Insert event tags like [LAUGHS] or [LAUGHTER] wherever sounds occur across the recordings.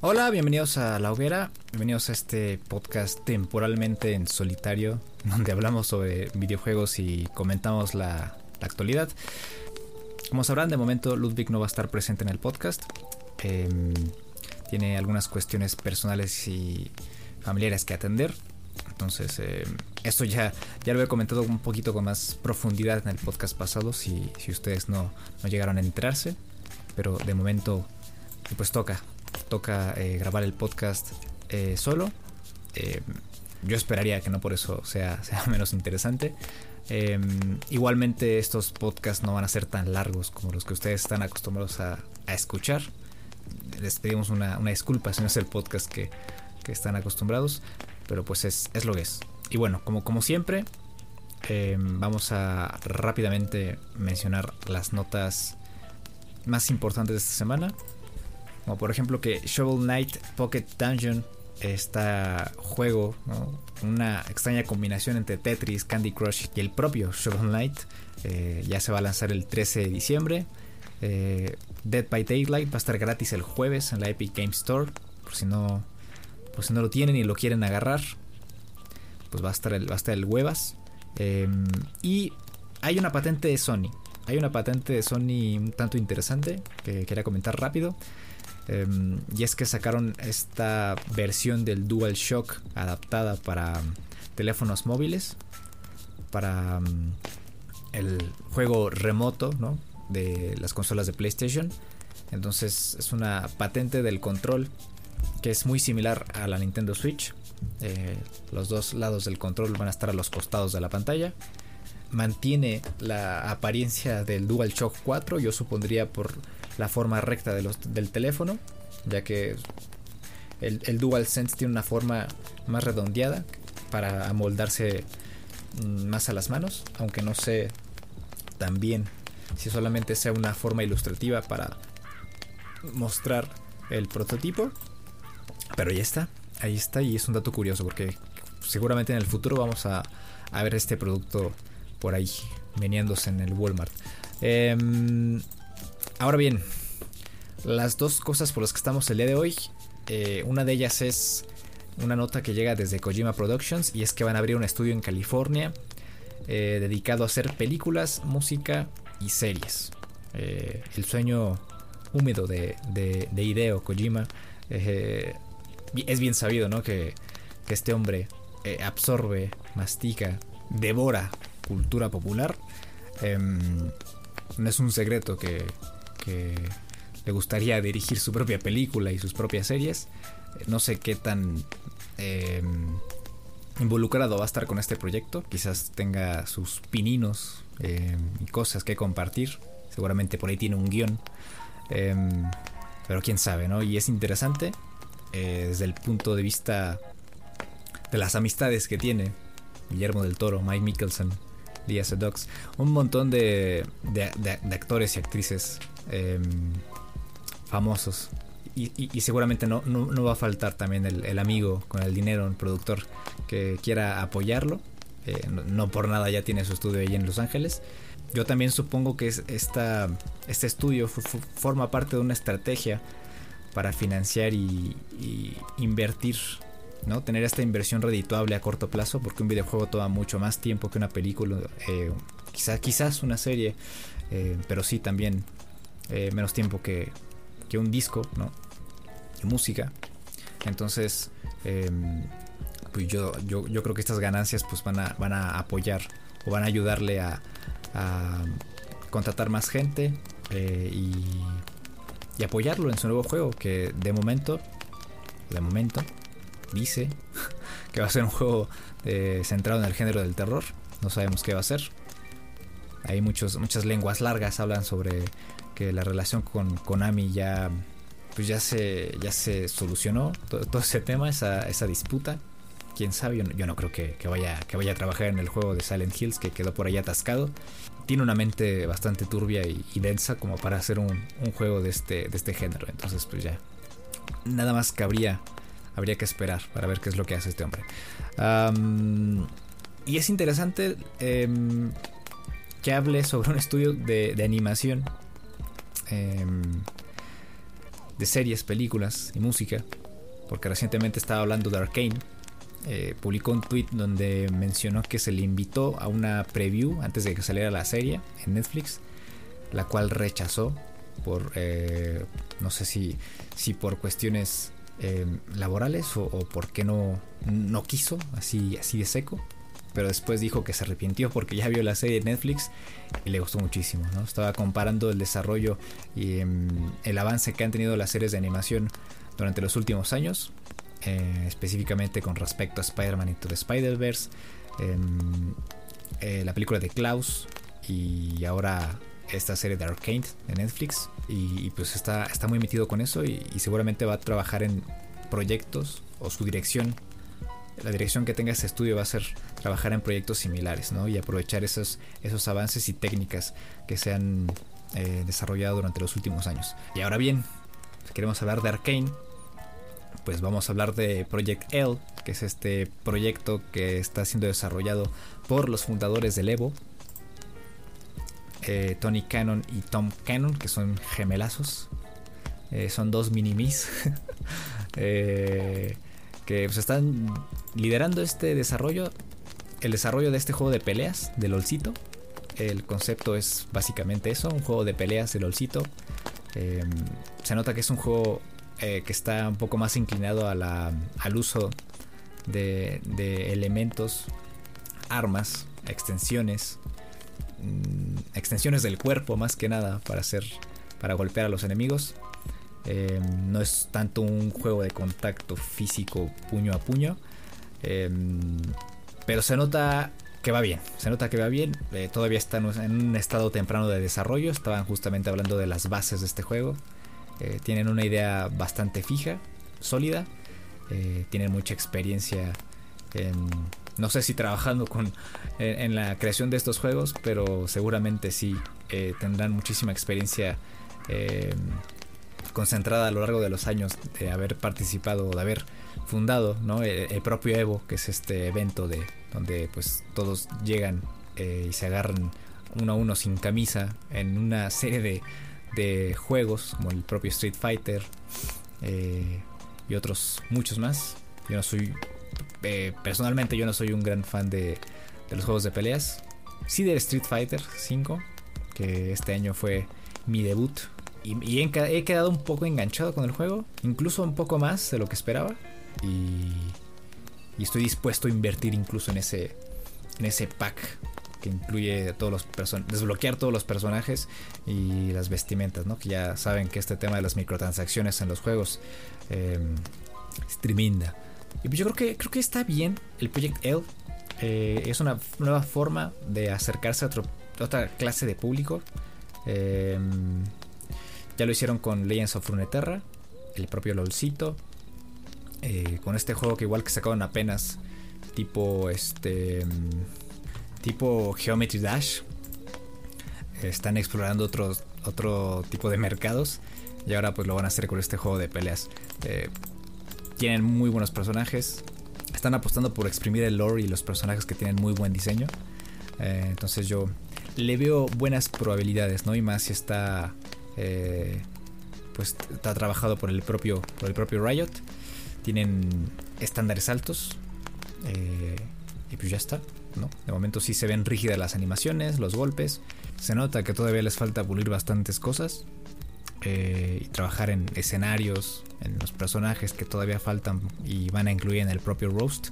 Hola, bienvenidos a La Hoguera, bienvenidos a este podcast temporalmente en solitario, [LAUGHS] donde hablamos sobre videojuegos y comentamos la, actualidad. Como sabrán, de momento Ludwig no va a estar presente en el podcast. Em, tiene algunas cuestiones personales y familiares que atender. Entonces, em, esto ya, ya lo he comentado un poquito con más profundidad en el podcast pasado, si, si ustedes no, no llegaron a enterarse. Pero de momento, pues toca, toca eh, grabar el podcast eh, solo. Eh, yo esperaría que no por eso sea, [LAUGHS] sea menos interesante. igualmente estos podcasts no van a ser tan largos como los que ustedes están acostumbrados a, escuchar. Les pedimos una, disculpa si no es el podcast que, están acostumbrados, pero pues es, lo que es. Y bueno, como, como siempre, vamos a rápidamente mencionar las notas más importantes de esta semana. Como por ejemplo que Shovel Knight Pocket Dungeon, este juego, una extraña combinación entre Tetris, Candy Crush y el propio Shovel Knight, eh, ya se va a lanzar el 13 de diciembre. Eh, Dead by Daylight va a estar gratis el jueves en la Epic Game Store, por si no, por si no lo tienen y lo quieren agarrar, pues va a estar el, va a estar el huevas. Em, y hay una patente de Sony. Hay una patente de Sony un tanto interesante que quería comentar rápido. Em, y es que sacaron esta versión del DualShock adaptada para teléfonos móviles. Para mm, el juego remoto de las consolas de PlayStation. Entonces es una patente del control que es muy similar a la Nintendo Switch. Eh, los dos lados del control van a estar a los costados de la pantalla. Mantiene la apariencia del DualShock 4, yo supondría por la forma recta de los, del teléfono, ya que el, el DualSense tiene una forma más redondeada para amoldarse mm, más a las manos, aunque no sé también si solamente sea una forma ilustrativa para mostrar el prototipo. Pero ya está, ahí está y es un dato curioso porque seguramente en el futuro vamos a, a ver este producto por ahí meneándose en el Walmart. Eh, Ahora bien, las dos cosas por las que estamos el día de hoy, eh, una de ellas es una nota que llega desde Kojima Productions y es que van a abrir un estudio en California eh, dedicado a hacer películas, música y series. Eh, el sueño húmedo de, de, Hideo Kojima es bien sabido, ¿no? Que, que este hombre absorbe, mastica, devora cultura popular. Em, no es un secreto que le gustaría dirigir su propia película y sus propias series. No sé qué tan em, involucrado va a estar con este proyecto. Quizás tenga sus pininos em, y cosas que compartir. Seguramente por ahí tiene un guion. Em, pero quién sabe, ¿no? Y es interesante eh, desde el punto de vista de las amistades que tiene Guillermo del Toro, Mike Mickelson, Díaz Dogs, un montón de, de actores y actrices Em, famosos. Y, seguramente no, no, va a faltar también el, amigo con el dinero, el productor que quiera apoyarlo. Eh, no, por nada ya tiene su estudio ahí en Los Ángeles. Yo también supongo que esta, este estudio forma parte de una estrategia para financiar y, invertir, ¿no? Tener esta inversión redituable a corto plazo, porque un videojuego toma mucho más tiempo que una película, eh, quizás, quizás una serie, eh, pero sí también eh, menos tiempo que, que, un disco, ¿no? Música. Entonces, em, pues yo, yo, yo, creo que estas ganancias pues van a, van a apoyar o van a ayudarle a, a contratar más gente eh, y, y, apoyarlo en su nuevo juego que de momento, de momento, dice [LAUGHS] que va a ser un juego eh, centrado en el género del terror. No sabemos qué va a ser. Hay muchos, muchas lenguas largas hablan sobre que la relación con Konami ya pues ya se ya se solucionó. Todo, ese tema esa, esa, disputa. Quién sabe yo no, creo que, vaya que vaya a trabajar en el juego de Silent Hills que quedó por ahí atascado. Tiene una mente bastante turbia y, densa como para hacer un, juego de este de este género. Entonces pues ya nada más que habría habría que esperar para ver qué es lo que hace este hombre. Y es interesante em, que hable sobre un estudio de animación Em, de series, películas y música, porque recientemente estaba hablando de Arkane. Eh, publicó un tweet donde mencionó que se le invitó a una preview antes de que saliera la serie en Netflix, la cual rechazó por eh, no sé si, si por cuestiones eh, laborales o, o porque no, no quiso así, así de seco pero después dijo que se arrepintió porque ya vio la serie de Netflix y le gustó muchísimo. ¿no? Estaba comparando el desarrollo y em, el avance que han tenido las series de animación durante los últimos años, eh, específicamente con respecto a Spider-Man Into the Spider-Verse, em, eh, la película de Klaus y ahora esta serie de Arcane de Netflix. Y, pues está, está muy metido con eso y seguramente va a trabajar en proyectos o su dirección la dirección que tenga este estudio va a ser trabajar en proyectos similares ¿no? y aprovechar esos, esos avances y técnicas que se han eh, desarrollado durante los últimos años. Y ahora bien, si queremos hablar de Arkane, pues vamos a hablar de Project L, que es este proyecto que está siendo desarrollado por los fundadores del Evo, eh, Tony Cannon y Tom Cannon, que son gemelazos. Eh, son dos minimis. [LAUGHS] eh, que pues, están liderando este desarrollo, el desarrollo de este juego de peleas, del LOLcito. El concepto es básicamente eso, un juego de peleas del LOLcito. Em, se nota que es un juego eh, que está un poco más inclinado al uso de, elementos, armas, extensiones, mm, extensiones del cuerpo más que nada para hacer, para golpear a los enemigos. Em, no es tanto un juego de contacto físico puño a puño. Em, pero se nota que va bien. Se nota que va bien. Eh, todavía están en un estado temprano de desarrollo. Estaban justamente hablando de las bases de este juego. Eh, tienen una idea bastante fija, sólida. Eh, tienen mucha experiencia no sé si trabajando con, en, la creación de estos juegos, pero seguramente sí tendrán muchísima experiencia concentrada a lo largo de los años de haber participado, de haber fundado ¿no? el, propio Evo, que es este evento de donde pues todos llegan eh, y se agarran uno a uno sin camisa en una serie de, de juegos como el propio Street Fighter eh, y otros muchos más. Yo no soy, eh, personalmente yo no soy un gran fan de, de los juegos de peleas. Sí del Street Fighter 5, que este año fue mi debut y, he, quedado un poco enganchado con el juego, incluso un poco más de lo que esperaba. Y, estoy dispuesto a invertir incluso en ese, en ese pack que incluye todos los desbloquear todos los personajes y las vestimentas, ¿no? Que ya saben que este tema de las microtransacciones en los juegos eh, es tremenda. Y pues yo creo que creo que está bien el Project L. Eh, es una nueva forma de acercarse a, otra clase de público. Eh, ya lo hicieron con Legends of Runeterra, el propio LOLcito. Eh, con este juego que igual que sacaron apenas tipo este tipo Geometry Dash. Están explorando otros otro tipo de mercados y ahora pues lo van a hacer con este juego de peleas. Eh, tienen muy buenos personajes. Están apostando por exprimir el lore y los personajes que tienen muy buen diseño. Eh, entonces yo le veo buenas probabilidades no y más si está eh, pues está trabajado por el propio, por el propio Riot. Tienen estándares altos. Eh, y pues ya está. ¿no? De momento sí se ven rígidas las animaciones, los golpes. Se nota que todavía les falta pulir bastantes cosas. Eh, y trabajar en escenarios, en los personajes que todavía faltan y van a incluir en el propio roast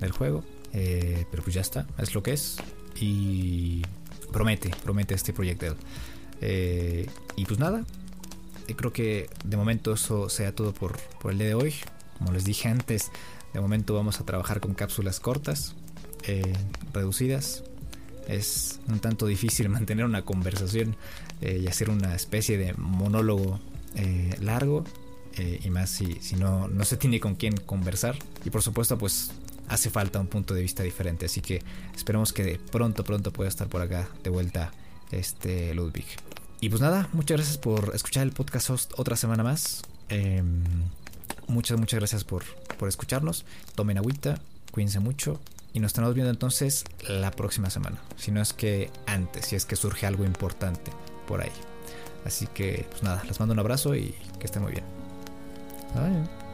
del juego. pero pues ya está, es lo que es. Y promete, promete este proyecto. Eh, y pues nada, eh, creo que de momento eso sea todo por, el día de hoy. Como les dije antes, de momento vamos a trabajar con cápsulas cortas, eh, reducidas. Es un tanto difícil [LAUGHS] mantener una conversación y hacer una especie de monólogo largo. y más si, si no, no se tiene con quién conversar. Y por supuesto, pues hace falta un punto de vista diferente. Así que esperemos que pronto, pronto pueda estar por acá de vuelta este Ludwig. Y pues nada, muchas gracias por escuchar el podcast otra semana más. Em, muchas, muchas gracias por, por escucharnos. Tomen agüita, cuídense mucho. Y nos estamos viendo entonces la próxima semana. Si no es que antes, si es que surge algo importante por ahí. Así que, pues nada, les mando un abrazo y que estén muy bien. Bye.